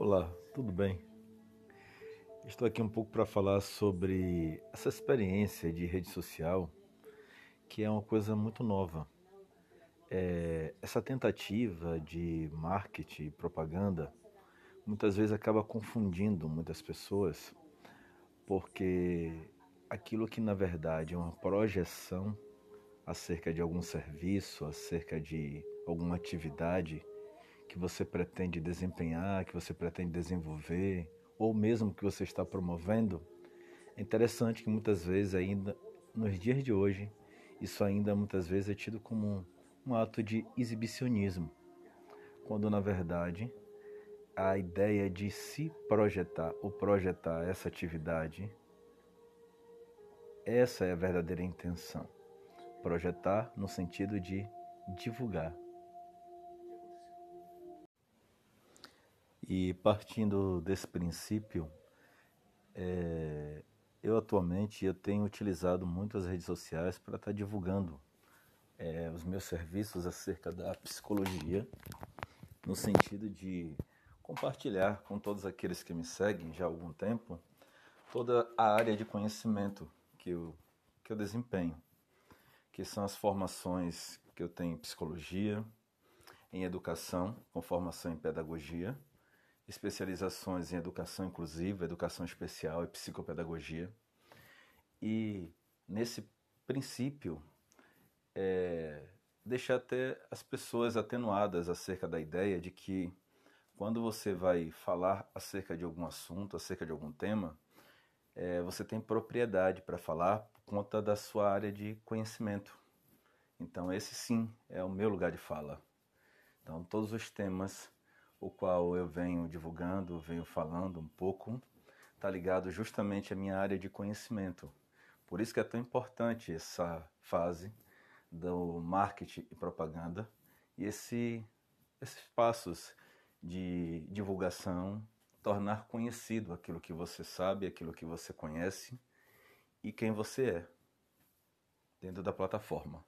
Olá, tudo bem? Estou aqui um pouco para falar sobre essa experiência de rede social, que é uma coisa muito nova. É, essa tentativa de marketing e propaganda muitas vezes acaba confundindo muitas pessoas, porque aquilo que na verdade é uma projeção acerca de algum serviço, acerca de alguma atividade que você pretende desempenhar, que você pretende desenvolver, ou mesmo que você está promovendo, é interessante que muitas vezes ainda nos dias de hoje isso ainda muitas vezes é tido como um, um ato de exibicionismo, quando na verdade a ideia de se projetar ou projetar essa atividade, essa é a verdadeira intenção. Projetar no sentido de divulgar. E partindo desse princípio, é, eu atualmente eu tenho utilizado muito as redes sociais para estar tá divulgando é, os meus serviços acerca da psicologia, no sentido de compartilhar com todos aqueles que me seguem já há algum tempo toda a área de conhecimento que eu, que eu desempenho, que são as formações que eu tenho em psicologia, em educação, com formação em pedagogia, especializações em educação inclusiva, educação especial e psicopedagogia. E nesse princípio, é, deixar até as pessoas atenuadas acerca da ideia de que quando você vai falar acerca de algum assunto, acerca de algum tema, é, você tem propriedade para falar por conta da sua área de conhecimento. Então, esse sim é o meu lugar de fala. Então, todos os temas o qual eu venho divulgando, venho falando um pouco, está ligado justamente à minha área de conhecimento. Por isso que é tão importante essa fase do marketing e propaganda e esse, esses passos de divulgação, tornar conhecido aquilo que você sabe, aquilo que você conhece e quem você é dentro da plataforma.